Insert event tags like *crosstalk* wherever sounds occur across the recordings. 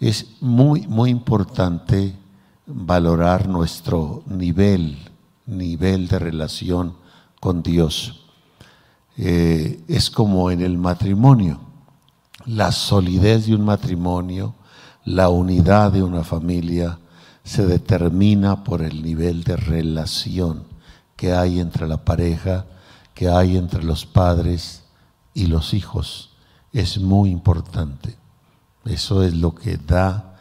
es muy, muy importante valorar nuestro nivel, nivel de relación con Dios. Eh, es como en el matrimonio, la solidez de un matrimonio, la unidad de una familia se determina por el nivel de relación que hay entre la pareja, que hay entre los padres y los hijos. Es muy importante. Eso es lo que da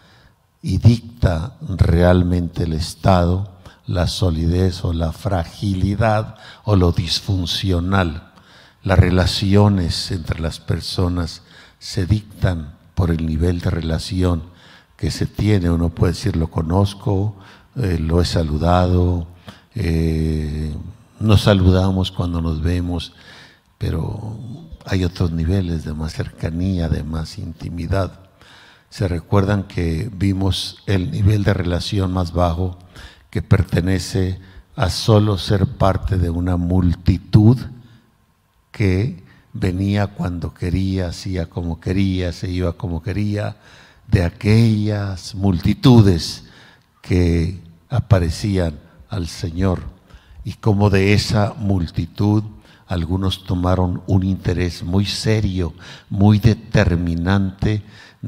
y dicta realmente el Estado, la solidez o la fragilidad o lo disfuncional. Las relaciones entre las personas se dictan por el nivel de relación que se tiene. Uno puede decir, lo conozco, eh, lo he saludado, eh, nos saludamos cuando nos vemos, pero hay otros niveles de más cercanía, de más intimidad. Se recuerdan que vimos el nivel de relación más bajo que pertenece a solo ser parte de una multitud que venía cuando quería, hacía como quería, se iba como quería, de aquellas multitudes que aparecían al Señor y como de esa multitud algunos tomaron un interés muy serio, muy determinante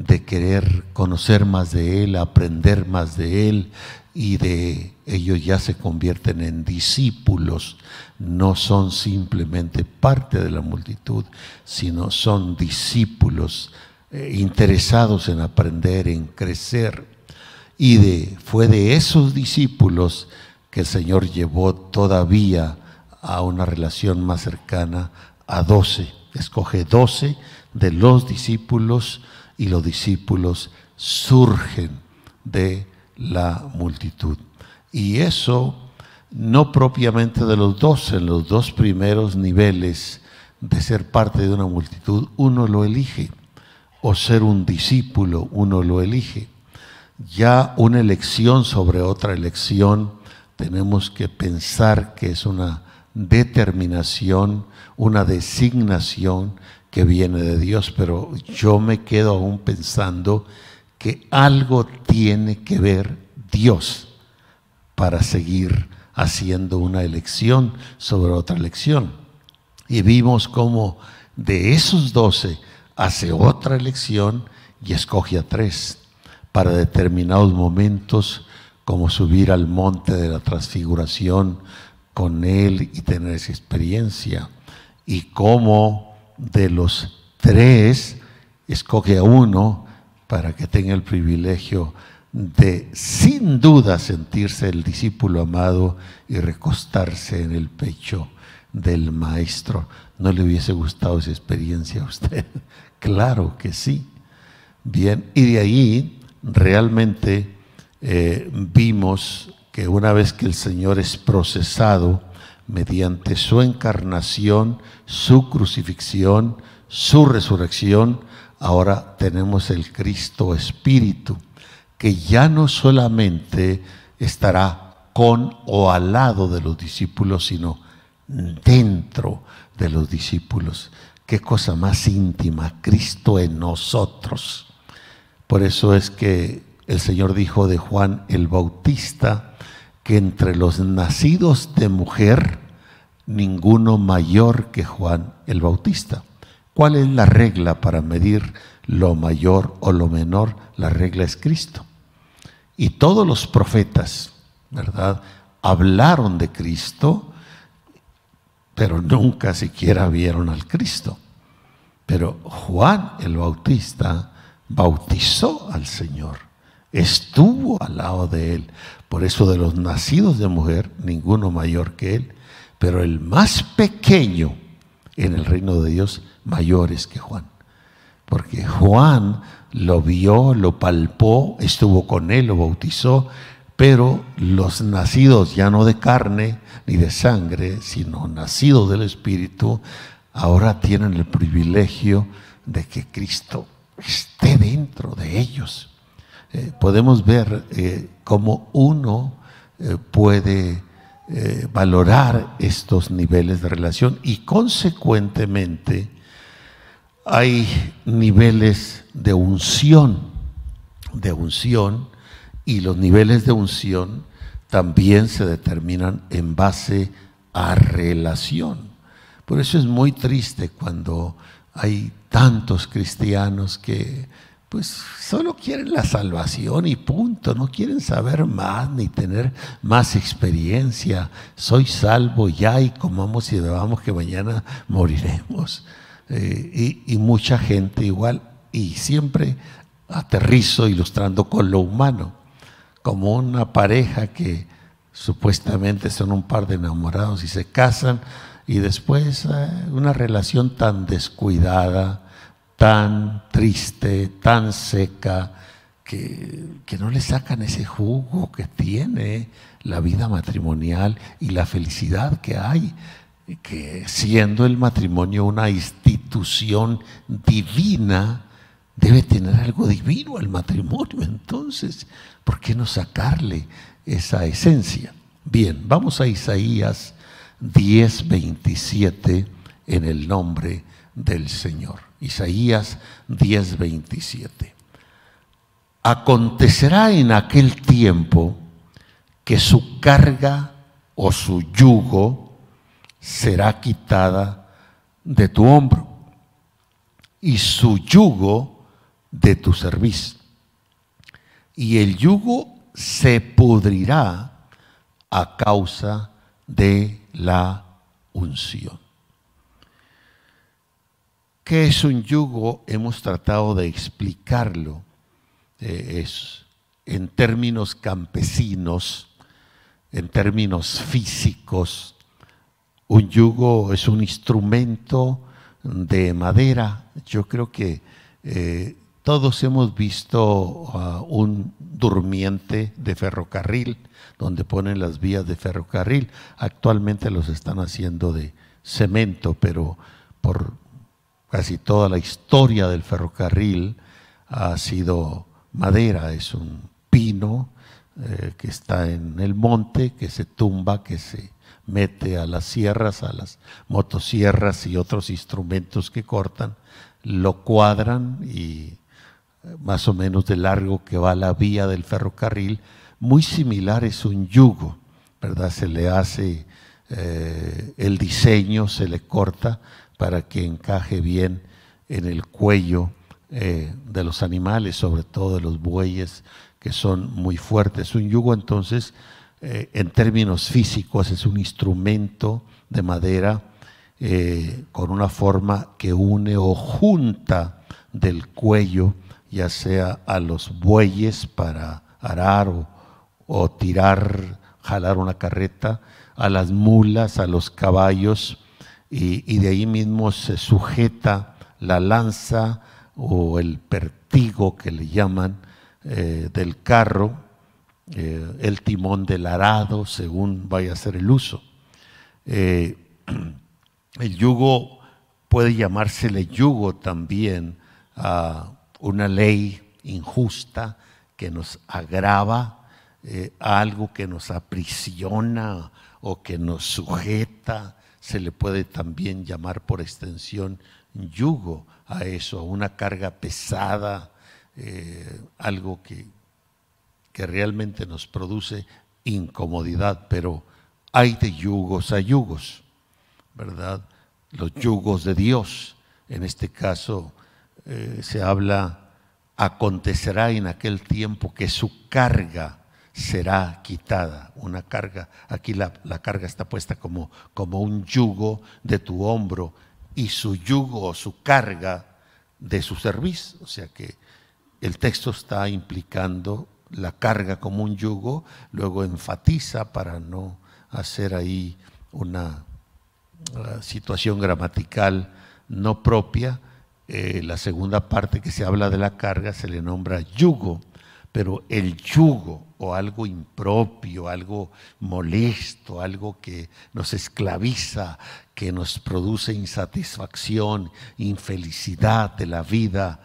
de querer conocer más de Él, aprender más de Él, y de ellos ya se convierten en discípulos, no son simplemente parte de la multitud, sino son discípulos eh, interesados en aprender, en crecer. Y de, fue de esos discípulos que el Señor llevó todavía a una relación más cercana a doce. Escoge doce de los discípulos y los discípulos surgen de la multitud. Y eso no propiamente de los dos, en los dos primeros niveles de ser parte de una multitud, uno lo elige, o ser un discípulo, uno lo elige. Ya una elección sobre otra elección, tenemos que pensar que es una determinación, una designación viene de Dios, pero yo me quedo aún pensando que algo tiene que ver Dios para seguir haciendo una elección sobre otra elección. Y vimos cómo de esos doce hace otra elección y escoge a tres para determinados momentos, como subir al monte de la transfiguración con él y tener esa experiencia. Y cómo de los tres escoge a uno para que tenga el privilegio de sin duda sentirse el discípulo amado y recostarse en el pecho del maestro. ¿No le hubiese gustado esa experiencia a usted? *laughs* claro que sí. Bien, y de ahí realmente eh, vimos que una vez que el Señor es procesado mediante su encarnación, su crucifixión, su resurrección, ahora tenemos el Cristo Espíritu, que ya no solamente estará con o al lado de los discípulos, sino dentro de los discípulos. Qué cosa más íntima, Cristo en nosotros. Por eso es que el Señor dijo de Juan el Bautista que entre los nacidos de mujer, ninguno mayor que Juan el Bautista. ¿Cuál es la regla para medir lo mayor o lo menor? La regla es Cristo. Y todos los profetas, ¿verdad? Hablaron de Cristo, pero nunca siquiera vieron al Cristo. Pero Juan el Bautista bautizó al Señor, estuvo al lado de él. Por eso de los nacidos de mujer, ninguno mayor que él, pero el más pequeño en el reino de Dios mayores que Juan. Porque Juan lo vio, lo palpó, estuvo con él, lo bautizó, pero los nacidos ya no de carne ni de sangre, sino nacidos del Espíritu, ahora tienen el privilegio de que Cristo esté dentro de ellos. Eh, podemos ver eh, cómo uno eh, puede valorar estos niveles de relación y consecuentemente hay niveles de unción. de unción y los niveles de unción también se determinan en base a relación. Por eso es muy triste cuando hay tantos cristianos que pues solo quieren la salvación y punto, no quieren saber más ni tener más experiencia. Soy salvo ya y comamos y bebamos que mañana moriremos. Eh, y, y mucha gente igual, y siempre aterrizo ilustrando con lo humano, como una pareja que supuestamente son un par de enamorados y se casan y después eh, una relación tan descuidada, tan triste, tan seca, que, no le sacan ese jugo que tiene la vida matrimonial y la felicidad que hay, que siendo el matrimonio una institución divina, debe tener algo divino el matrimonio. Entonces, ¿por qué no sacarle esa esencia? Bien, vamos a Isaías 10, 27 en el nombre del Señor. Isaías 10, 27. Acontecerá en aquel tiempo que su carga o su yugo será quitada de tu hombro y su yugo de tu cerviz. Y el yugo se pudrirá a causa de la unción. ¿Qué es un yugo? Hemos tratado de explicarlo. Eh, es en términos campesinos, en términos físicos. Un yugo es un instrumento de madera. Yo creo que eh, todos hemos visto un durmiente de ferrocarril, donde ponen las vías de ferrocarril. Actualmente los están haciendo de cemento, pero por casi toda la historia del ferrocarril ha sido madera, es un pino eh, que está en el monte, que se tumba, que se mete a las sierras, a las motosierras y otros instrumentos que cortan, lo cuadran y eh, más o menos de largo que va la vía del ferrocarril, muy similar es un yugo, ¿verdad? Se le hace eh, el diseño, se le corta para que encaje bien en el cuello eh, de los animales, sobre todo de los bueyes, que son muy fuertes. Un yugo entonces, eh, en términos físicos, es un instrumento de madera eh, con una forma que une o junta del cuello, ya sea a los bueyes para arar o, o tirar, jalar una carreta, a las mulas, a los caballos, y, de ahí mismo se sujeta la lanza o el pertigo que le llaman eh, del carro, eh, el timón del arado, según vaya a ser el uso. Eh, *clears throat* el yugo puede llamársele yugo también a una ley injusta que nos agrava, algo que nos aprisiona o que nos sujeta se le puede también llamar por extensión yugo a eso, a una carga pesada, eh, algo que, que realmente nos produce incomodidad, pero hay de yugos a yugos, ¿verdad? Los yugos de Dios, en este caso eh, se habla, acontecerá en aquel tiempo que su carga será quitada. Una carga, aquí la, carga está puesta como, como un yugo de tu hombro y su yugo o su carga de su servicio. O sea que el texto está implicando la carga como un yugo, luego enfatiza para no hacer ahí una situación gramatical no propia. Eh, la segunda parte que se habla de la carga se le nombra yugo pero el yugo o algo impropio, algo molesto, algo que nos esclaviza, que nos produce insatisfacción, infelicidad de la vida,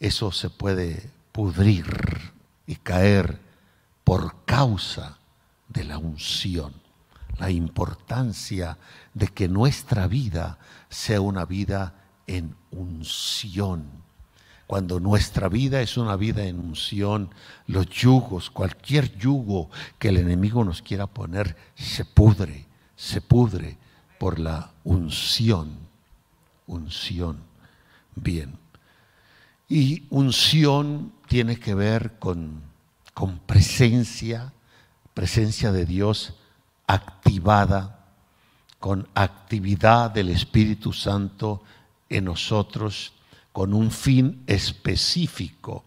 eso se puede pudrir y caer por causa de la unción. La importancia de que nuestra vida sea una vida en unción Cuando nuestra vida es una vida en unción, los yugos, cualquier yugo que el enemigo nos quiera poner, se pudre, se pudre por la unción. Unción. Bien. Y unción tiene que ver con, con presencia, presencia de Dios activada, con actividad del Espíritu Santo en nosotros con un fin específico.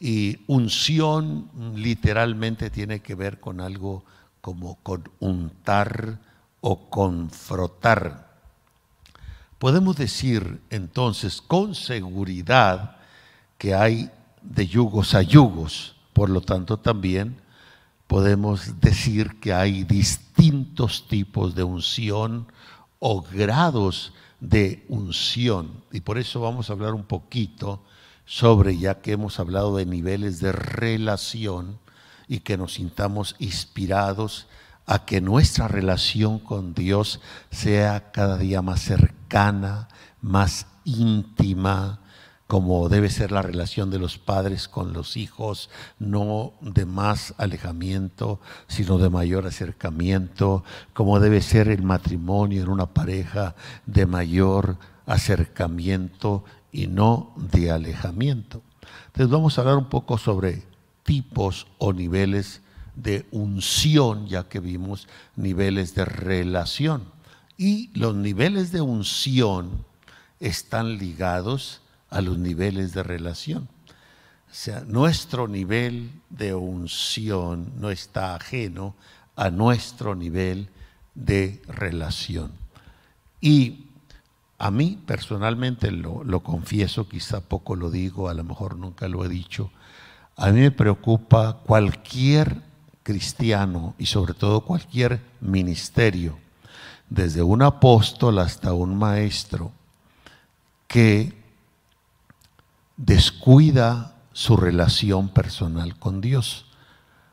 Y unción literalmente tiene que ver con algo como con untar o con frotar. Podemos decir entonces con seguridad que hay de yugos a yugos, por lo tanto también podemos decir que hay distintos tipos de unción o grados de unción. Y por eso vamos a hablar un poquito sobre, ya que hemos hablado de niveles de relación y que nos sintamos inspirados a que nuestra relación con Dios sea cada día más cercana, más íntima, como debe ser la relación de los padres con los hijos, no de más alejamiento, sino de mayor acercamiento, como debe ser el matrimonio en una pareja de mayor acercamiento y no de alejamiento. Entonces vamos a hablar un poco sobre tipos o niveles de unción, ya que vimos niveles de relación. Y los niveles de unción están ligados a los niveles de relación. O sea, nuestro nivel de unción no está ajeno a nuestro nivel de relación. Y a mí personalmente lo, confieso, quizá poco lo digo, a lo mejor nunca lo he dicho, a mí me preocupa cualquier cristiano y sobre todo cualquier ministerio, desde un apóstol hasta un maestro, que descuida su relación personal con Dios,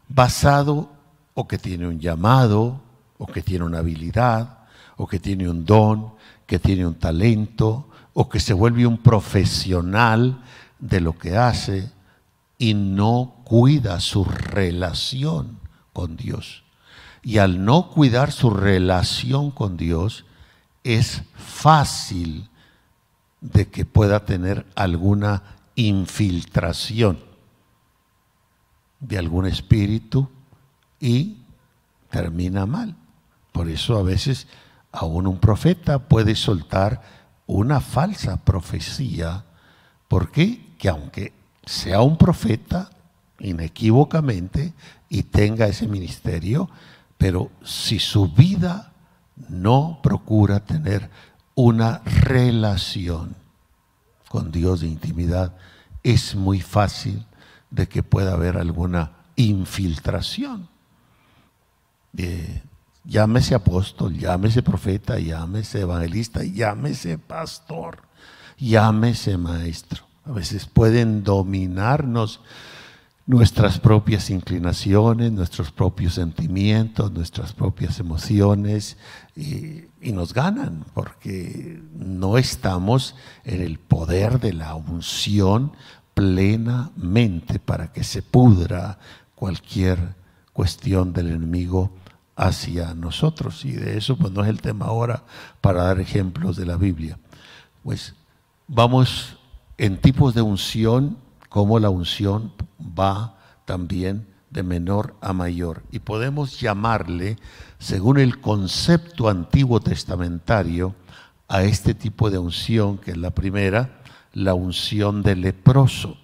basado o que tiene un llamado, o que tiene una habilidad, o que tiene un don, que tiene un talento, o que se vuelve un profesional de lo que hace y no cuida su relación con Dios. Y al no cuidar su relación con Dios, es fácil de que pueda tener alguna infiltración de algún espíritu y termina mal. Por eso a veces aún un profeta puede soltar una falsa profecía. ¿Por qué? Que aunque sea un profeta inequívocamente y tenga ese ministerio, pero si su vida no procura tener una relación con Dios de intimidad, es muy fácil de que pueda haber alguna infiltración. llámese apóstol, llámese profeta, llámese evangelista, llámese pastor, llámese maestro. A veces pueden dominarnos nuestras propias inclinaciones, nuestros propios sentimientos, nuestras propias emociones y, nos ganan porque no estamos en el poder de la unción plenamente para que se pudra cualquier cuestión del enemigo hacia nosotros. Y de eso pues no es el tema ahora para dar ejemplos de la Biblia. Pues vamos en tipos de unción cómo la unción va también de menor a mayor. Y podemos llamarle, según el concepto antiguo testamentario, a este tipo de unción, que es la primera, la unción de leproso.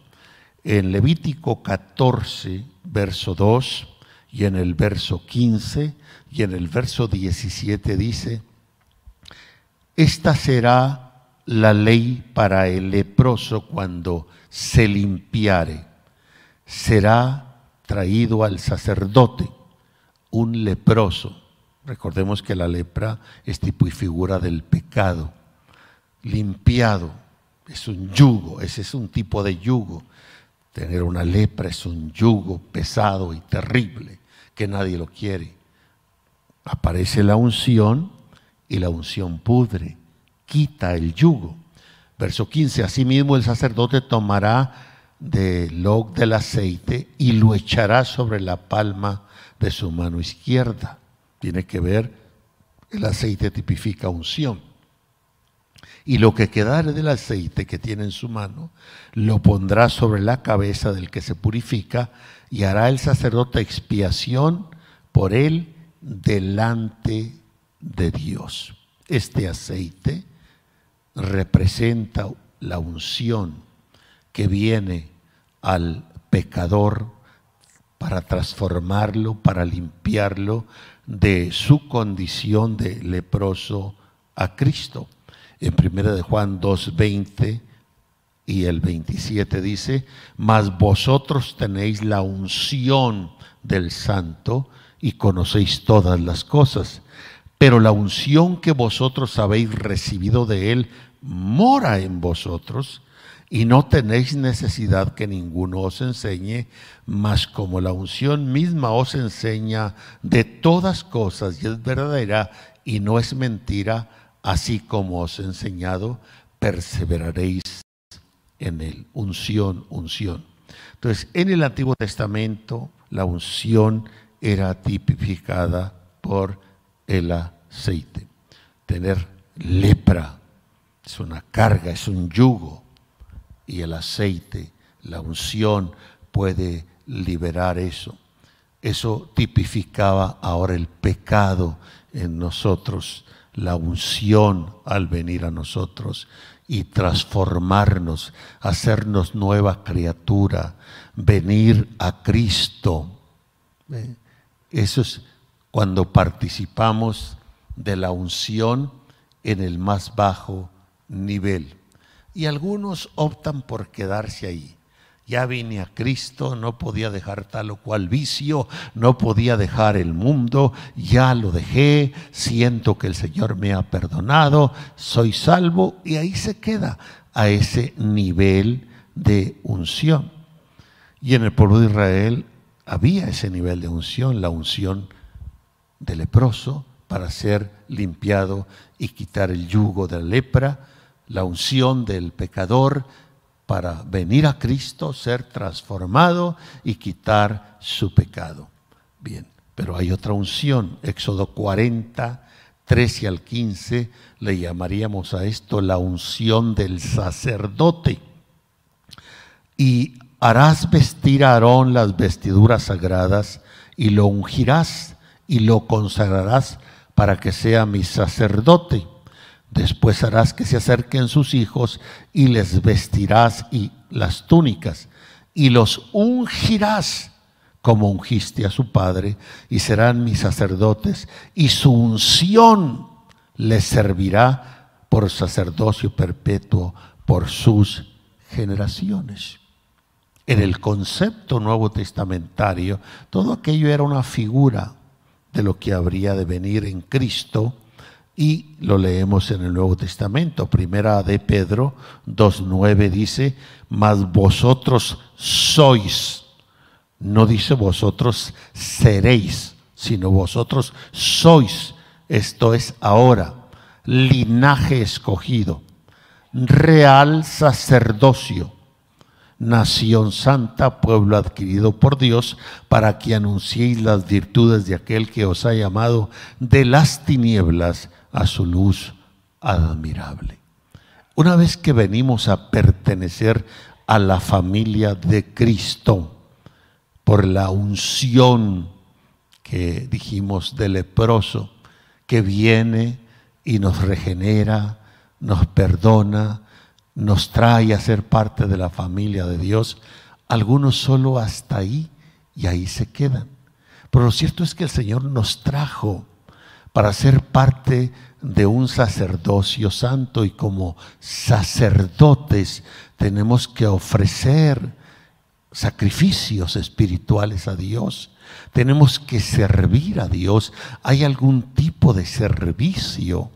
En Levítico 14, verso 2, y en el verso 15, y en el verso 17 dice, esta será la ley para el leproso cuando se limpiare. Será traído al sacerdote un leproso. Recordemos que la lepra es tipo y figura del pecado. Limpiado es un yugo, ese es un tipo de yugo. Tener una lepra es un yugo pesado y terrible que nadie lo quiere. Aparece la unción y la unción pudre quita el yugo. Verso 15, asimismo el sacerdote tomará del log del aceite y lo echará sobre la palma de su mano izquierda. Tiene que ver, el aceite tipifica unción. Y lo que quedare del aceite que tiene en su mano, lo pondrá sobre la cabeza del que se purifica y hará el sacerdote expiación por él delante de Dios. Este aceite representa la unción que viene al pecador para transformarlo, para limpiarlo de su condición de leproso a Cristo. En 1 de Juan 2:20 y el 27 dice, "Mas vosotros tenéis la unción del santo y conocéis todas las cosas, pero la unción que vosotros habéis recibido de él mora en vosotros." y no tenéis necesidad que ninguno os enseñe, mas como la unción misma os enseña de todas cosas y es verdadera y no es mentira, así como os he enseñado, perseveraréis en él. Unción, unción. Entonces, en el Antiguo Testamento, la unción era tipificada por el aceite. Tener lepra es una carga, es un yugo y el aceite, la unción puede liberar eso. Eso tipificaba ahora el pecado en nosotros, la unción al venir a nosotros y transformarnos, hacernos nueva criatura, venir a Cristo. Eso es cuando participamos de la unción en el más bajo nivel y algunos optan por quedarse ahí. Ya vine a Cristo, no podía dejar tal o cual vicio, no podía dejar el mundo, ya lo dejé, siento que el Señor me ha perdonado, soy salvo y ahí se queda a ese nivel de unción. Y en el pueblo de Israel había ese nivel de unción, la unción de leproso para ser limpiado y quitar el yugo de la lepra la unción del pecador para venir a Cristo, ser transformado y quitar su pecado. Bien, pero hay otra unción, Éxodo 40, 13 al 15, le llamaríamos a esto la unción del sacerdote. Y harás vestir a Aarón las vestiduras sagradas y lo ungirás y lo consagrarás para que sea mi sacerdote Después harás que se acerquen sus hijos y les vestirás y las túnicas y los ungirás como ungiste a su padre y serán mis sacerdotes y su unción les servirá por sacerdocio perpetuo por sus generaciones. En el concepto nuevo testamentario, todo aquello era una figura de lo que habría de venir en Cristo y lo leemos en el Nuevo Testamento. Primera de Pedro 2.9 dice, mas vosotros sois, no dice vosotros seréis, sino vosotros sois, esto es ahora, linaje escogido, real sacerdocio, nación santa, pueblo adquirido por Dios, para que anunciéis las virtudes de aquel que os ha llamado de las tinieblas a su luz admirable. Una vez que venimos a pertenecer a la familia de Cristo por la unción que dijimos de leproso, que viene y nos regenera, nos perdona, nos trae a ser parte de la familia de Dios, algunos solo hasta ahí y ahí se quedan. Pero lo cierto es que el Señor nos trajo para ser parte de un sacerdocio santo y como sacerdotes tenemos que ofrecer sacrificios espirituales a Dios. Tenemos que servir a Dios. Hay algún tipo de servicio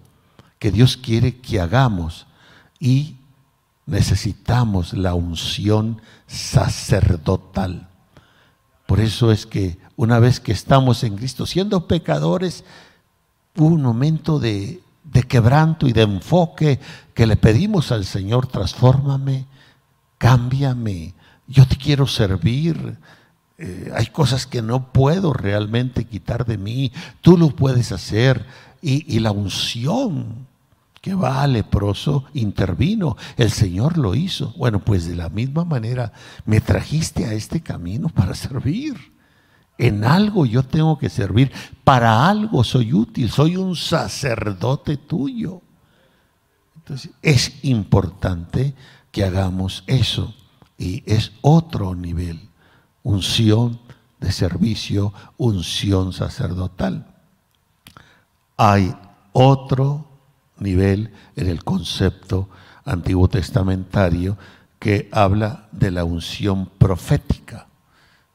que Dios quiere que hagamos y necesitamos la unción sacerdotal. Por eso es que una vez que estamos en Cristo, siendo pecadores, hubo un momento de, quebranto y de enfoque que le pedimos al Señor, transfórmame, cámbiame, yo te quiero servir. Eh, hay cosas que no puedo realmente quitar de mí, tú lo puedes hacer. Y, y la unción que va al leproso intervino, el Señor lo hizo. Bueno, pues de la misma manera me trajiste a este camino para servir. En algo yo tengo que servir, para algo soy útil, soy un sacerdote tuyo. Entonces es importante que hagamos eso y es otro nivel, unción de servicio, unción sacerdotal. Hay otro nivel en el concepto antiguo testamentario que habla de la unción profética.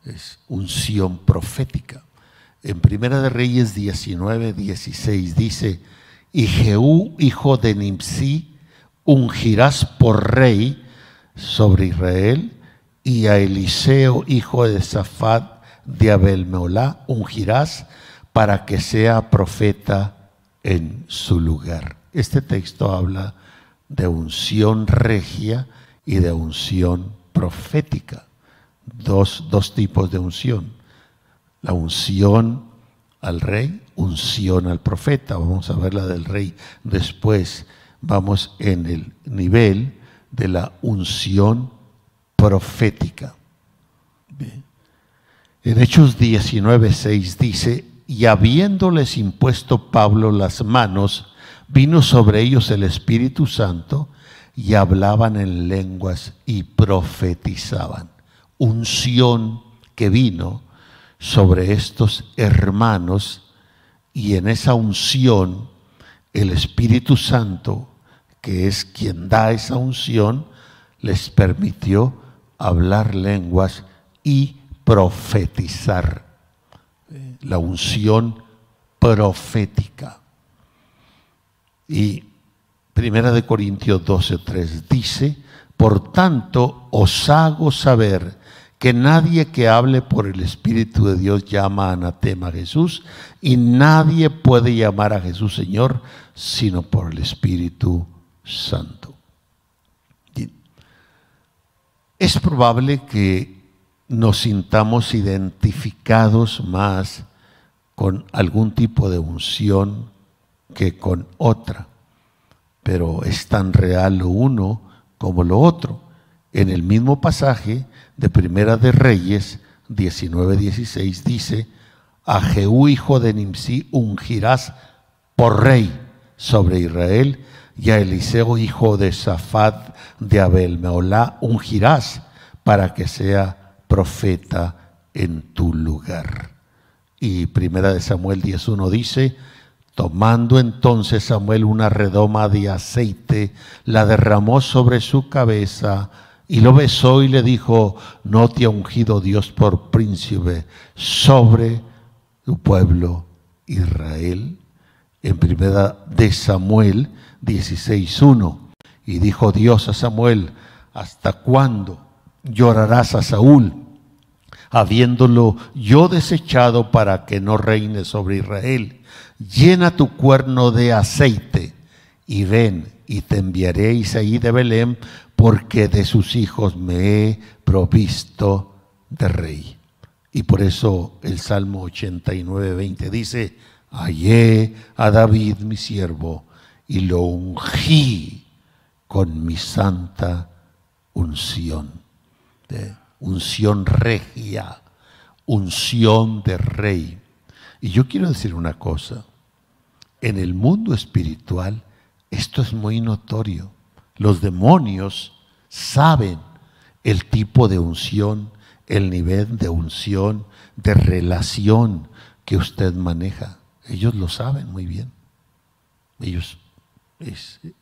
Es unción profética. En Primera de Reyes 19, 16 dice, y Jehú, hijo de Nimsi, ungirás por rey sobre Israel, y a Eliseo, hijo de Safat de Abel-Meolá, ungirás para que sea profeta en su lugar. Este texto habla de unción regia y de unción profética. Dos, dos tipos de unción. La unción al rey, unción al profeta. Vamos a ver la del rey después. Vamos en el nivel de la unción profética. En Hechos 19:6 dice, y habiéndoles impuesto Pablo las manos, vino sobre ellos el Espíritu Santo y hablaban en lenguas y profetizaban. Unción que vino sobre estos hermanos y en esa unción el Espíritu Santo, que es quien da esa unción, les permitió hablar lenguas y profetizar. La unción profética. Y Primera de Corintios 12:3 dice, por tanto os hago saber que nadie que hable por el Espíritu de Dios llama anatema a Jesús y nadie puede llamar a Jesús Señor sino por el Espíritu Santo. Es probable que nos sintamos identificados más con algún tipo de unción que con otra, pero es tan real lo uno como lo otro. En el mismo pasaje de Primera de Reyes 19:16 dice, a Jehú hijo de Nimsi ungirás por rey sobre Israel y a Eliseo hijo de Safat de Abel Meolá ungirás para que sea profeta en tu lugar. Y Primera de Samuel 10.1 dice, Tomando entonces Samuel una redoma de aceite, la derramó sobre su cabeza y lo besó y le dijo, no te ha ungido Dios por príncipe sobre tu pueblo Israel. En primera de Samuel 16.1. Y dijo Dios a Samuel, ¿hasta cuándo llorarás a Saúl, habiéndolo yo desechado para que no reine sobre Israel? llena tu cuerno de aceite y ven y te enviaré Isaí de Belén, porque de sus hijos me he provisto de rey. Y por eso el Salmo 89, 20 dice, hallé a David mi siervo y lo ungí con mi santa unción, de unción regia, unción de rey. Y yo quiero decir una cosa, en el mundo espiritual esto es muy notorio. Los demonios saben el tipo de unción, el nivel de unción, de relación que usted maneja. Ellos lo saben muy bien. Ellos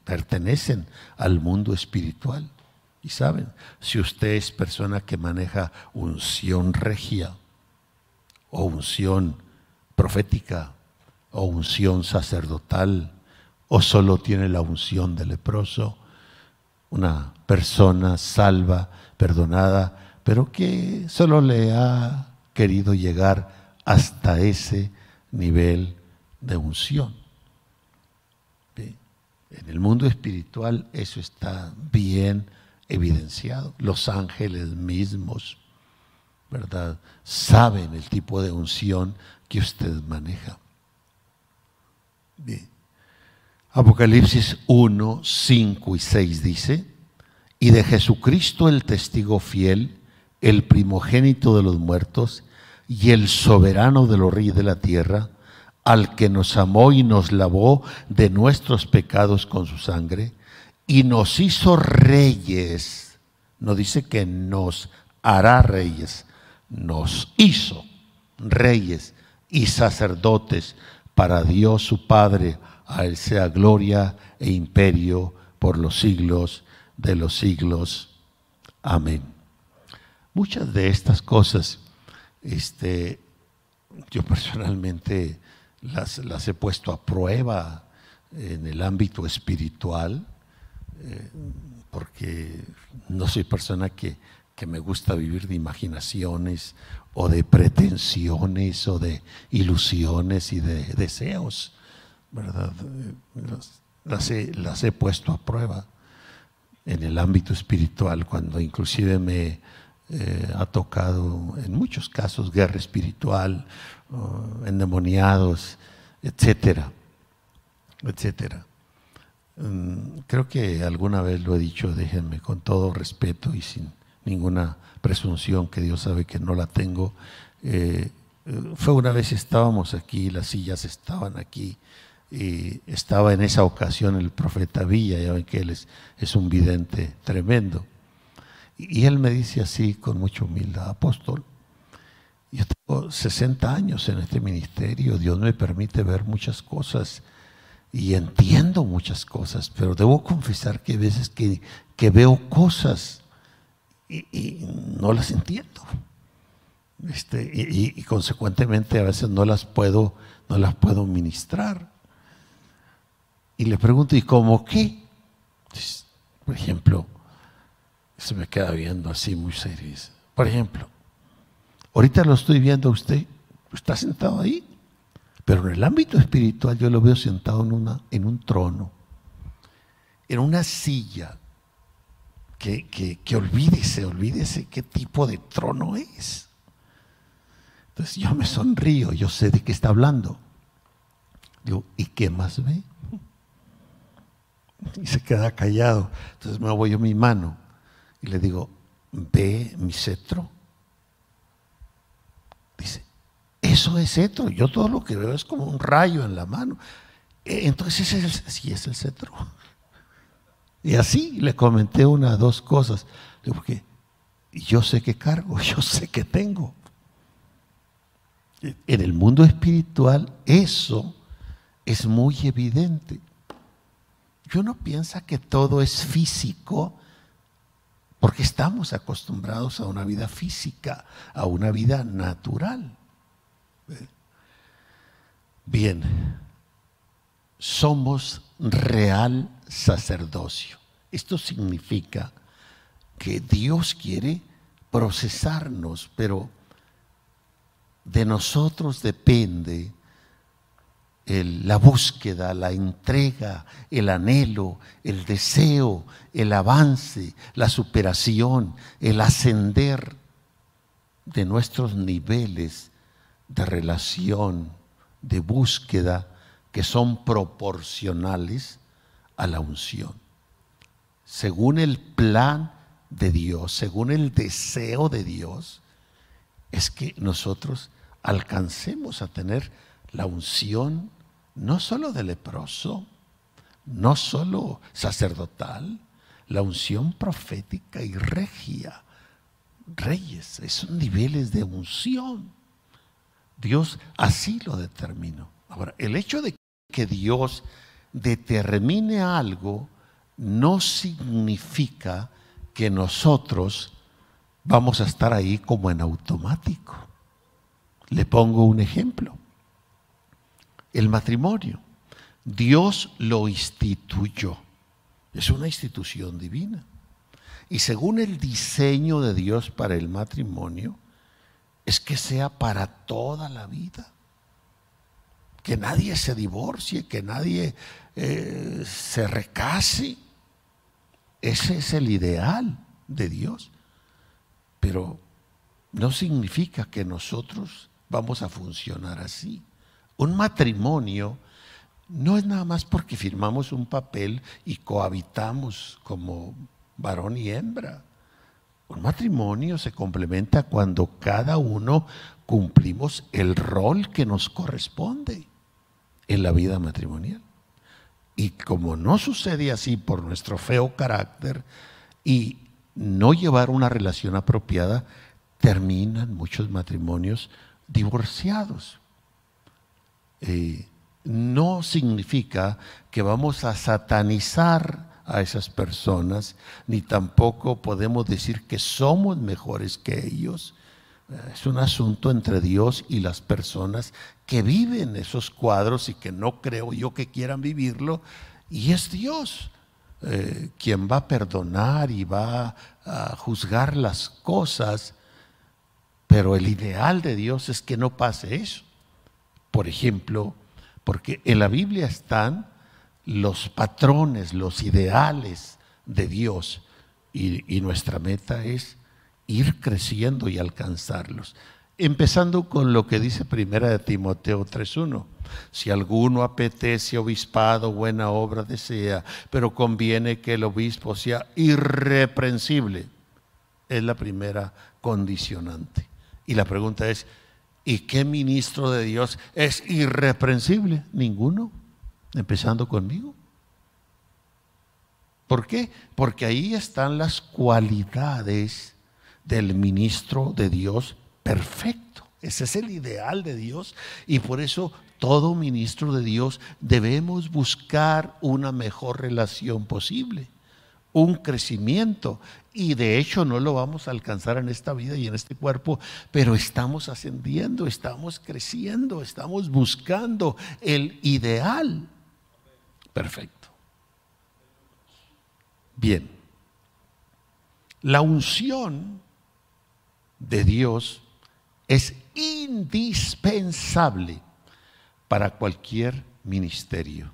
pertenecen al mundo espiritual y saben si usted es persona que maneja unción regia o unción profética o unción sacerdotal o solo tiene la unción de leproso, una persona salva, perdonada, pero que solo le ha querido llegar hasta ese nivel de unción. En el mundo espiritual eso está bien evidenciado. Los ángeles mismos, ¿verdad? Saben el tipo de unción que usted maneja. Bien. Apocalipsis 1, 5 y 6 dice, y de Jesucristo el testigo fiel, el primogénito de los muertos y el soberano de los reyes de la tierra, al que nos amó y nos lavó de nuestros pecados con su sangre, y nos hizo reyes. No dice que nos hará reyes, nos hizo reyes y sacerdotes para Dios su Padre. A Él sea gloria e imperio por los siglos de los siglos. Amén. Muchas de estas cosas, este, yo personalmente las, las he puesto a prueba en el ámbito espiritual, eh, porque no soy persona que, que me gusta vivir de imaginaciones o de pretensiones o de ilusiones y de deseos, ¿verdad? Las, he, las he puesto a prueba en el ámbito espiritual, cuando inclusive me eh, ha tocado en muchos casos guerra espiritual, endemoniados, etcétera, etcétera. Mm, creo que alguna vez lo he dicho, déjenme con todo respeto y sin ninguna presunción, que Dios sabe que no la tengo. Eh, fue una vez estábamos aquí, las sillas estaban aquí, y estaba en esa ocasión el profeta Villa, ya ven que él es, es un vidente tremendo. Y él me dice así, con mucha humildad, apóstol, yo tengo 60 años en este ministerio, Dios me permite ver muchas cosas y entiendo muchas cosas, pero debo confesar que hay veces que, que veo cosas y, no las entiendo. Este, y, consecuentemente a veces no las puedo, no las puedo ministrar. Y le pregunto, ¿y cómo qué? Por ejemplo, se me queda viendo así muy serio. Por ejemplo, ahorita lo estoy viendo a usted, está sentado ahí, pero en el ámbito espiritual yo lo veo sentado en, una, en un trono, en una silla que, que, olvídese, olvídese qué tipo de trono es. Entonces yo me sonrío, yo sé de qué está hablando. Digo, ¿y qué más ve? *laughs* Y se queda callado. Entonces me voy yo mi mano y le digo, ¿ve mi cetro? Dice, eso es cetro. Yo todo lo que veo es como un rayo en la mano. E, entonces, ese es sí es el cetro. Y así le comenté una, dos cosas. Porque yo sé que cargo, *laughs* yo sé que tengo. En el mundo espiritual eso es muy evidente. Yo no piensa que todo es físico porque estamos acostumbrados a una vida física, a una vida natural. Bien, somos real sacerdocio. Esto significa que Dios quiere procesarnos, pero de nosotros depende la búsqueda, la entrega, el anhelo, el deseo, el avance, la superación, el ascender de nuestros niveles de relación, de búsqueda, que son proporcionales a la unción. Según el plan de Dios, según el deseo de Dios, es que nosotros alcancemos a tener la unción no solo de leproso, no solo sacerdotal, la unción profética y regia. Reyes, esos niveles de unción. Dios así lo determinó. Ahora, el hecho de que Dios determine algo no significa que nosotros vamos a estar ahí como en automático. Le pongo un ejemplo. El matrimonio. Dios lo instituyó. Es una institución divina. Y según el diseño de Dios para el matrimonio, es que sea para toda la vida. que nadie se divorcie, que nadie eh, se recase. Ese es el ideal de Dios. Pero no significa que nosotros vamos a funcionar así. Un matrimonio no es nada más porque firmamos un papel y cohabitamos como varón y hembra. Un matrimonio se complementa cuando cada uno cumplimos el rol que nos corresponde en la vida matrimonial. Y como no sucede así por nuestro feo carácter y no llevar una relación apropiada, terminan muchos matrimonios divorciados. Eh, no significa que vamos a satanizar a esas personas, ni tampoco podemos decir que somos mejores que ellos. Es un asunto entre Dios y las personas que viven esos cuadros y que no creo yo que quieran vivirlo, y es Dios eh, quien va a perdonar y va a juzgar las cosas, pero el ideal de Dios es que no pase eso. Por ejemplo, porque en la Biblia están los patrones, los ideales de Dios y, nuestra meta es ir creciendo y alcanzarlos. Empezando con lo que dice primera de Timoteo 3.1. Si alguno apetece obispado, buena obra desea, pero conviene que el obispo sea irreprensible. Es la primera condicionante. Y la pregunta es, ¿y qué ministro de Dios es irreprensible? Ninguno empezando conmigo. ¿Por qué? Porque ahí están las cualidades del ministro de Dios perfecto. Ese es el ideal de Dios y por eso todo ministro de Dios debemos buscar una mejor relación posible, un crecimiento. Y de hecho no lo vamos a alcanzar en esta vida y en este cuerpo, pero estamos ascendiendo, estamos creciendo, estamos buscando el ideal perfecto. Bien, la unción de Dios es indispensable para cualquier ministerio.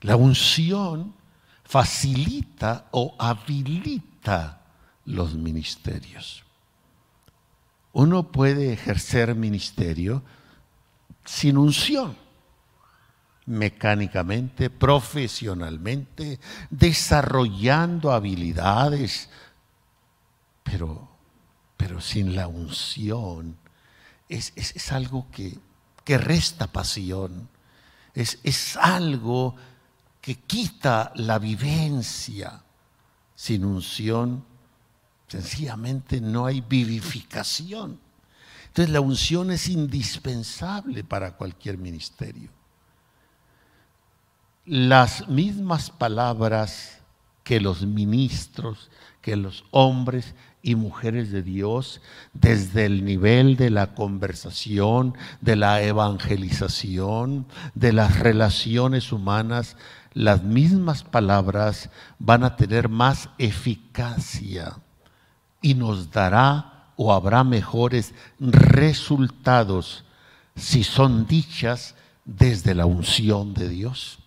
La unción facilita o habilita los ministerios. Uno puede ejercer ministerio sin unción mecánicamente, profesionalmente, desarrollando habilidades, pero, pero sin la unción es, es, algo que, que, resta pasión, es, es algo que quita la vivencia. Sin unción, sencillamente no hay vivificación. Entonces la unción es indispensable para cualquier ministerio las mismas palabras que los ministros, que los hombres y mujeres de Dios, desde el nivel de la conversación, de la evangelización, de las relaciones humanas, las mismas palabras van a tener más eficacia y nos dará o habrá mejores resultados si son dichas desde la unción de Dios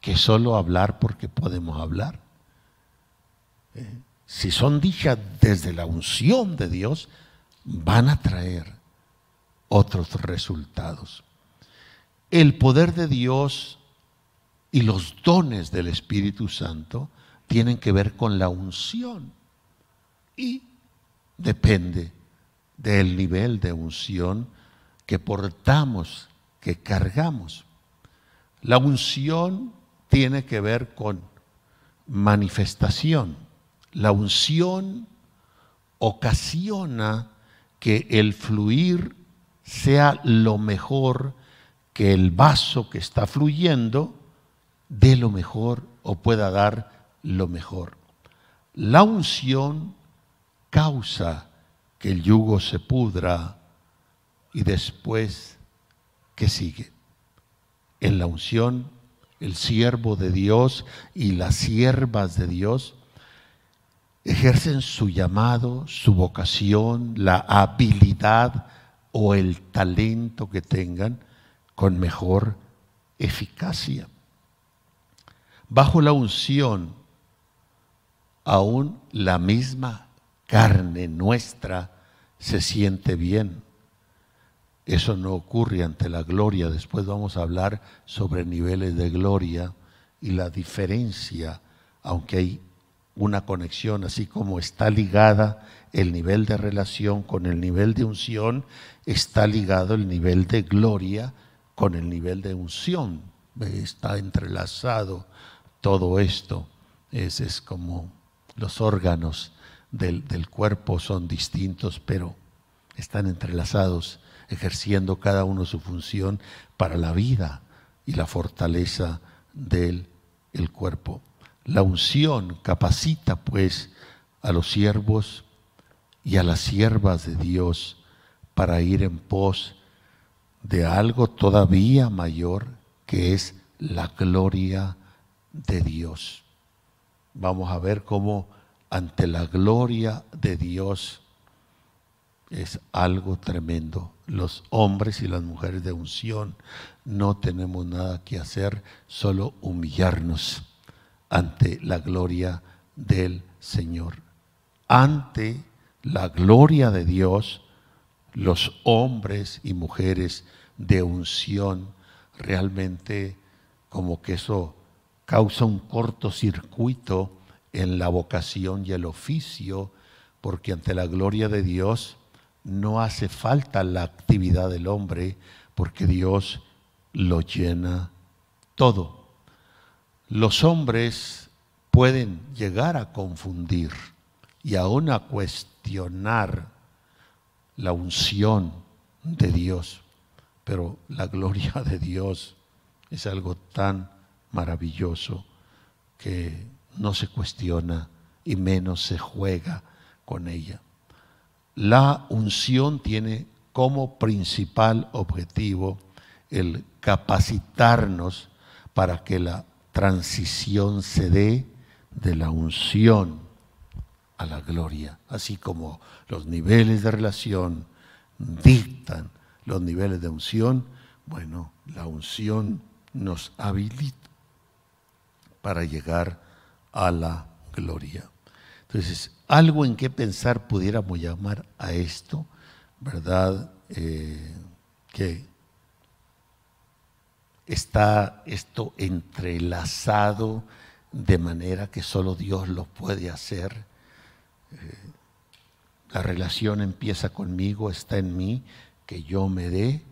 que solo hablar porque podemos hablar. Eh, si son dichas desde la unción de Dios, van a traer otros resultados. El poder de Dios y los dones del Espíritu Santo tienen que ver con la unción y depende del nivel de unción que portamos, que cargamos. La unción tiene que ver con manifestación. La unción ocasiona que el fluir sea lo mejor, que el vaso que está fluyendo dé lo mejor o pueda dar lo mejor. La unción causa que el yugo se pudra y después que sigue. En la unción el siervo de Dios y las siervas de Dios ejercen su llamado, su vocación, la habilidad o el talento que tengan con mejor eficacia. Bajo la unción, aún la misma carne nuestra se siente bien. Eso no ocurre ante la gloria. Después vamos a hablar sobre niveles de gloria y la diferencia, aunque hay una conexión, así como está ligada el nivel de relación con el nivel de unción, está ligado el nivel de gloria con el nivel de unción. Está entrelazado todo esto. Es, es como los órganos del, del cuerpo son distintos, pero están entrelazados, ejerciendo cada uno su función para la vida y la fortaleza del el cuerpo. La unción capacita pues a los siervos y a las siervas de Dios para ir en pos de algo todavía mayor que es la gloria de Dios. Vamos a ver cómo ante la gloria de Dios es algo tremendo. Los hombres y las mujeres de unción no tenemos nada que hacer, solo humillarnos ante la gloria del Señor. Ante la gloria de Dios, los hombres y mujeres de unción realmente como que eso causa un cortocircuito en la vocación y el oficio, porque ante la gloria de Dios no hace falta la actividad del hombre, porque Dios lo llena todo. Los hombres pueden llegar a confundir y aún a cuestionar la unción de Dios, pero la gloria de Dios es algo tan maravilloso que no se cuestiona y menos se juega con ella. La unción tiene como principal objetivo el capacitarnos para que la transición se dé de la unción a la gloria, así como los niveles de relación dictan los niveles de unción, bueno, la unción nos habilita para llegar a la gloria. Entonces, algo en qué pensar pudiéramos llamar a esto, ¿verdad? Eh, que está esto entrelazado de manera que solo Dios lo puede hacer. Eh, la relación empieza conmigo, está en mí, que yo me dé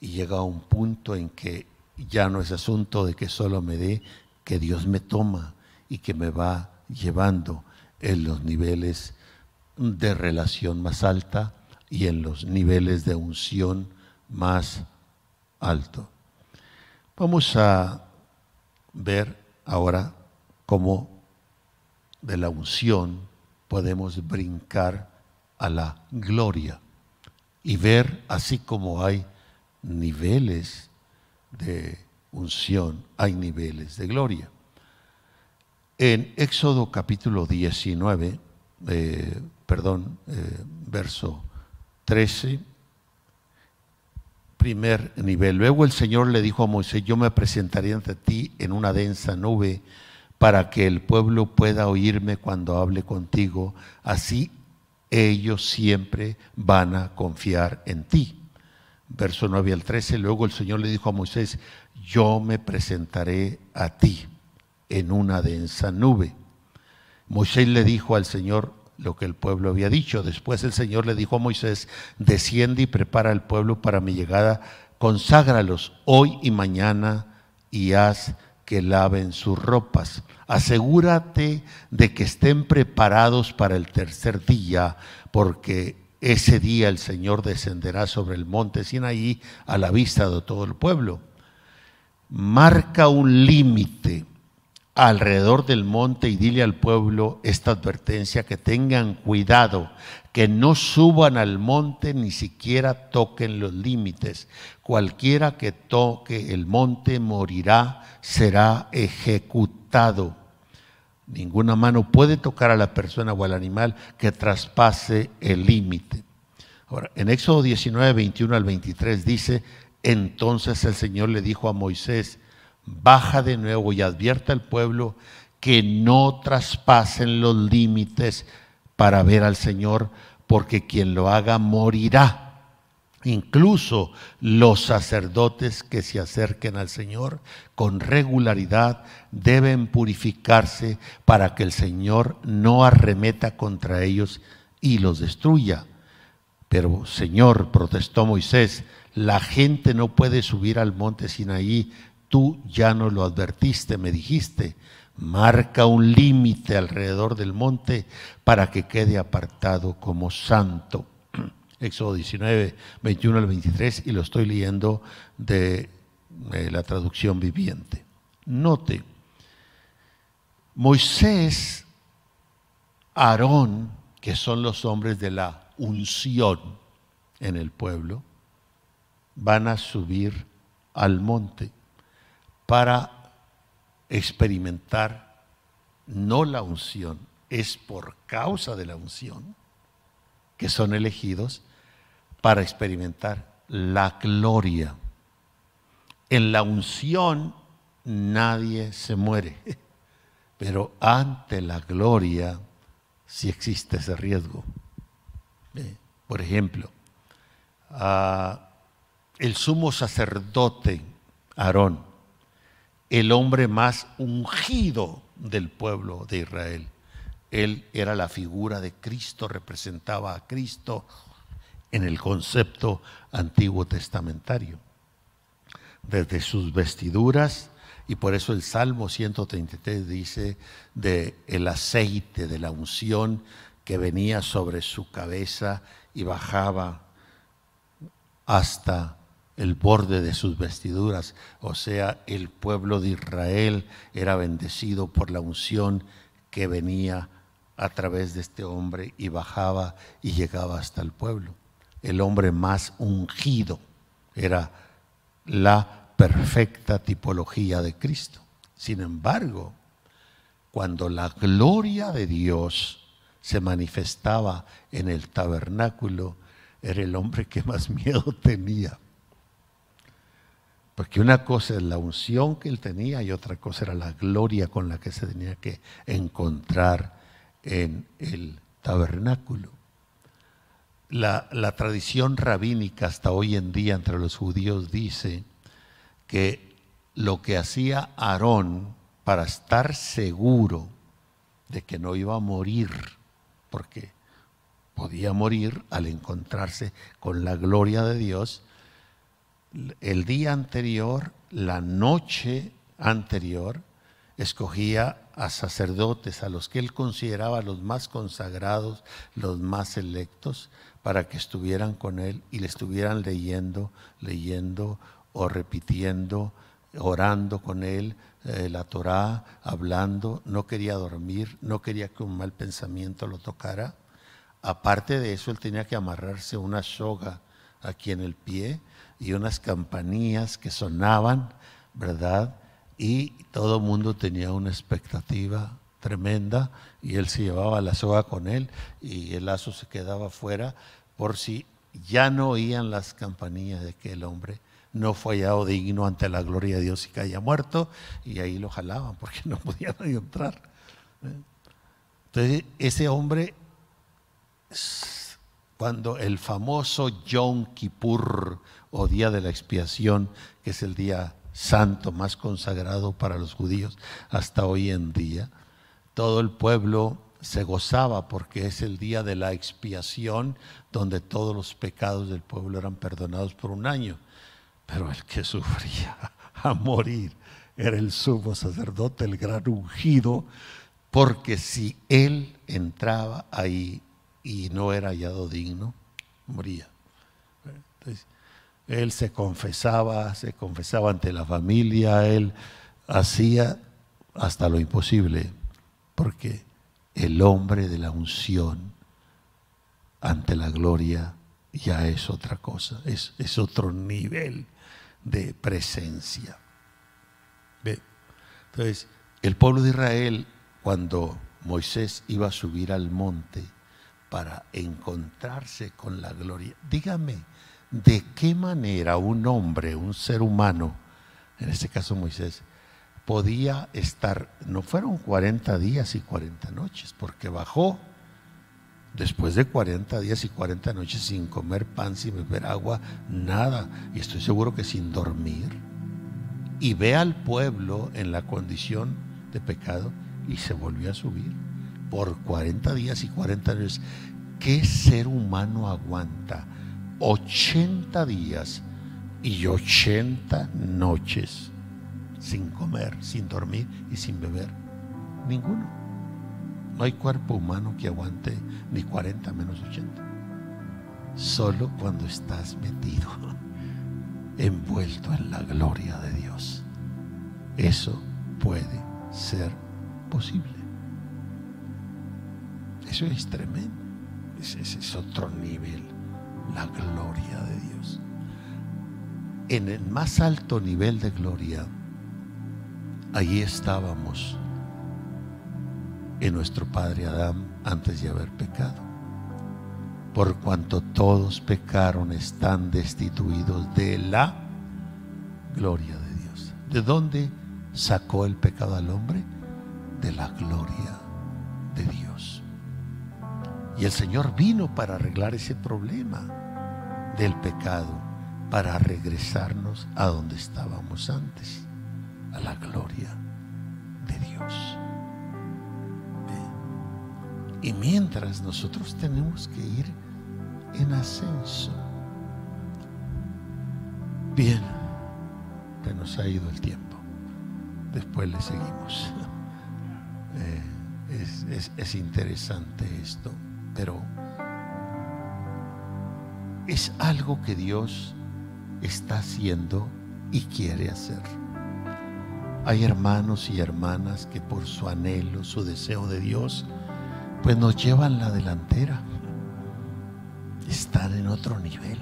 y llega a un punto en que ya no es asunto de que solo me dé, que Dios me toma y que me va llevando en los niveles de relación más alta y en los niveles de unción más alto. Vamos a ver ahora cómo de la unción podemos brincar a la gloria y ver así como hay niveles de unción, hay niveles de gloria. En Éxodo capítulo 19, eh, perdón, eh, verso 13, primer nivel. Luego el Señor le dijo a Moisés, yo me presentaré ante ti en una densa nube para que el pueblo pueda oírme cuando hable contigo. Así ellos siempre van a confiar en ti. Verso 9 al 13. Luego el Señor le dijo a Moisés, yo me presentaré a ti en una densa nube. Moisés le dijo al Señor lo que el pueblo había dicho. Después el Señor le dijo a Moisés, desciende y prepara al pueblo para mi llegada, conságralos hoy y mañana y haz que laven sus ropas. Asegúrate de que estén preparados para el tercer día, porque ese día el Señor descenderá sobre el monte Sinaí a la vista de todo el pueblo. Marca un límite alrededor del monte y dile al pueblo esta advertencia, que tengan cuidado, que no suban al monte ni siquiera toquen los límites. Cualquiera que toque el monte morirá, será ejecutado. Ninguna mano puede tocar a la persona o al animal que traspase el límite. Ahora, en Éxodo 19, 21 al 23 dice, Entonces el Señor le dijo a Moisés, baja de nuevo y advierta al pueblo que no traspasen los límites para ver al Señor, porque quien lo haga morirá. Incluso los sacerdotes que se acerquen al Señor con regularidad deben purificarse para que el Señor no arremeta contra ellos y los destruya. Pero Señor, protestó Moisés, la gente no puede subir al monte Sinaí, tú ya no lo advertiste, me dijiste, marca un límite alrededor del monte para que quede apartado como santo. *clears throat* Éxodo 19, 21 al 23, y lo estoy leyendo de, la traducción viviente. Note, Moisés, Aarón, que son los hombres de la unción en el pueblo, van a subir al monte para experimentar no la unción, es por causa de la unción que son elegidos para experimentar la gloria. En la unción nadie se muere, *laughs* pero ante la gloria sí existe ese riesgo. Por ejemplo, el sumo sacerdote Aarón, el hombre más ungido del pueblo de Israel, él era la figura de Cristo, representaba a Cristo en el concepto antiguo testamentario. Desde sus vestiduras, y por eso el Salmo 133 dice de el aceite de la unción que venía sobre su cabeza y bajaba hasta el borde de sus vestiduras. O sea, el pueblo de Israel era bendecido por la unción que venía a través de este hombre y bajaba y llegaba hasta el pueblo el hombre más ungido, era la perfecta tipología de Cristo. Sin embargo, cuando la gloria de Dios se manifestaba en el tabernáculo, era el hombre que más miedo tenía. Porque una cosa es la unción que él tenía y otra cosa era la gloria con la que se tenía que encontrar en el tabernáculo. La, tradición rabínica hasta hoy en día entre los judíos dice que lo que hacía Aarón para estar seguro de que no iba a morir, porque podía morir al encontrarse con la gloria de Dios, el día anterior, la noche anterior, escogía a sacerdotes, a los que él consideraba los más consagrados, los más electos, para que estuvieran con él y le estuvieran leyendo, leyendo o repitiendo, orando con él eh, la Torá, hablando, no quería dormir, no quería que un mal pensamiento lo tocara. Aparte de eso, él tenía que amarrarse una soga aquí en el pie y unas campanillas que sonaban, ¿verdad? Y todo el mundo tenía una expectativa tremenda y él se llevaba la soga con él y el lazo se quedaba fuera por si ya no oían las campanillas de que el hombre no fue hallado digno ante la gloria de Dios y que haya muerto y ahí lo jalaban porque *laughs* no podían entrar. Entonces ese hombre, cuando el famoso Yom Kippur o Día de la Expiación, que es el día santo más consagrado para los judíos hasta hoy en día, todo el pueblo se gozaba porque es el día de la expiación donde todos los pecados del pueblo eran perdonados por un año. Pero el que sufría a morir era el sumo sacerdote, el gran ungido, porque si él entraba ahí y no era hallado digno, moría. Entonces, él se confesaba, se confesaba ante la familia, él hacía hasta lo imposible, porque el hombre de la unción ante la gloria ya es otra cosa, es, es otro nivel de presencia. Entonces, el pueblo de Israel, cuando Moisés iba a subir al monte para encontrarse con la gloria, dígame, de qué manera un hombre, un ser humano, en este caso Moisés, podía estar, no fueron 40 días y 40 noches, porque bajó después de 40 días y 40 noches sin comer pan, sin beber agua, nada, y estoy seguro que sin dormir, y ve al pueblo en la condición de pecado y se volvió a subir por 40 días y 40 noches. ¿Qué ser humano aguanta 80 días y 80 noches sin comer, sin dormir y sin beber? Ninguno. No hay cuerpo humano que aguante ni 40 menos 80. Solo cuando estás metido, *laughs* envuelto en la gloria de Dios. Eso puede ser posible. Eso es tremendo. Ese, es otro nivel, la gloria de Dios. En el más alto nivel de gloria, allí estábamos en nuestro Padre Adán antes de haber pecado. Por cuanto todos pecaron, están destituidos de la gloria de Dios. ¿De dónde sacó el pecado al hombre? De la gloria de Dios. Y el Señor vino para arreglar ese problema del pecado, para regresarnos a donde estábamos antes, a la gloria de Dios. Y mientras nosotros tenemos que ir en ascenso. Bien, se nos ha ido el tiempo. Después le seguimos. *laughs* Eh, es interesante esto pero es algo que Dios está haciendo y quiere hacer. Hay hermanos y hermanas que por su anhelo, su deseo de Dios, pues nos llevan la delantera. Están en otro nivel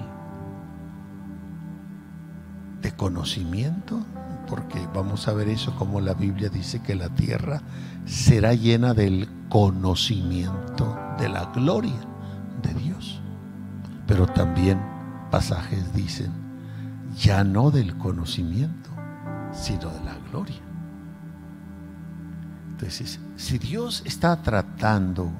de conocimiento, porque vamos a ver eso como la Biblia dice que la tierra será llena del conocimiento de la gloria de Dios. Pero también pasajes dicen, ya no del conocimiento, sino de la gloria. Entonces, si Dios está tratando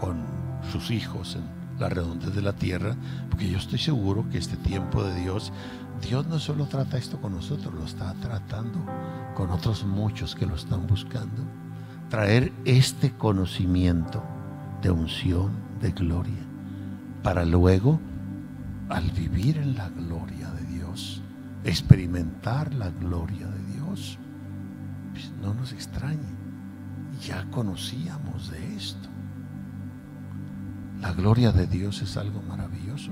con sus hijos en la redondez de la tierra, porque yo estoy seguro que este tiempo de Dios, Dios no solo trata esto con nosotros, lo está tratando con otros muchos que lo están buscando. Traer este conocimiento de unción, de gloria, para luego, al vivir en la gloria de Dios, experimentar la gloria de Dios, pues no nos extrañe, ya conocíamos de esto. La gloria de Dios es algo maravilloso.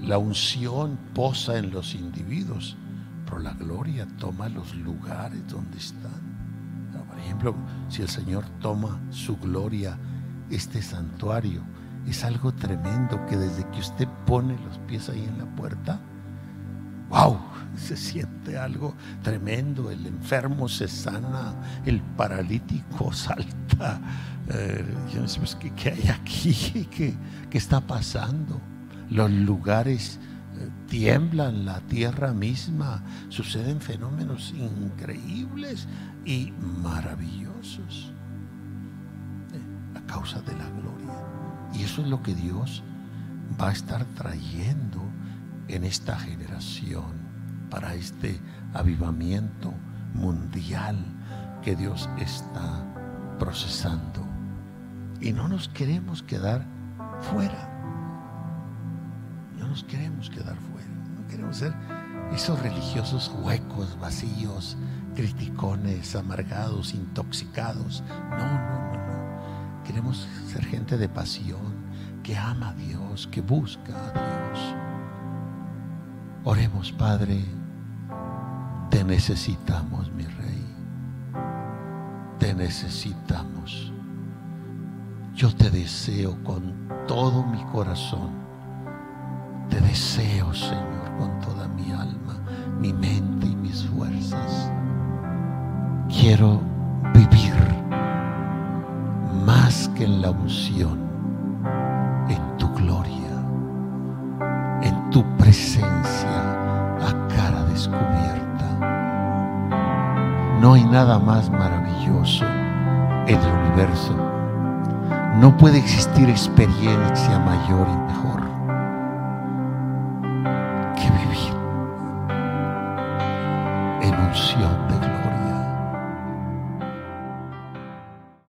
La unción posa en los individuos, pero la gloria toma los lugares donde están. Por ejemplo, si el Señor toma su gloria este santuario. Es algo tremendo que desde que usted pone los pies ahí en la puerta, wow, se siente algo tremendo. El enfermo se sana, el paralítico *laughs* salta. Eh, yo no sé pues, ¿qué, hay aquí? *laughs* ¿Qué, ¿Qué, está pasando? Los lugares eh, tiemblan, la tierra misma, suceden fenómenos increíbles y maravillosos causa de la gloria. Y eso es lo que Dios va a estar trayendo en esta generación para este avivamiento mundial que Dios está procesando. Y no nos queremos quedar fuera. No nos queremos quedar fuera. No queremos ser esos religiosos huecos, vacíos, criticones, amargados, intoxicados. No, no, no. Queremos ser gente de pasión, que ama a Dios, que busca a Dios. Oremos, Padre, te necesitamos, mi Rey. Te necesitamos. Yo te deseo con todo mi corazón. Te deseo, Señor, con toda mi alma, mi mente y mis fuerzas. Quiero más que en la unción, en tu gloria, en tu presencia No hay nada más maravilloso en el universo. No puede existir experiencia mayor y mejor que vivir en unción de.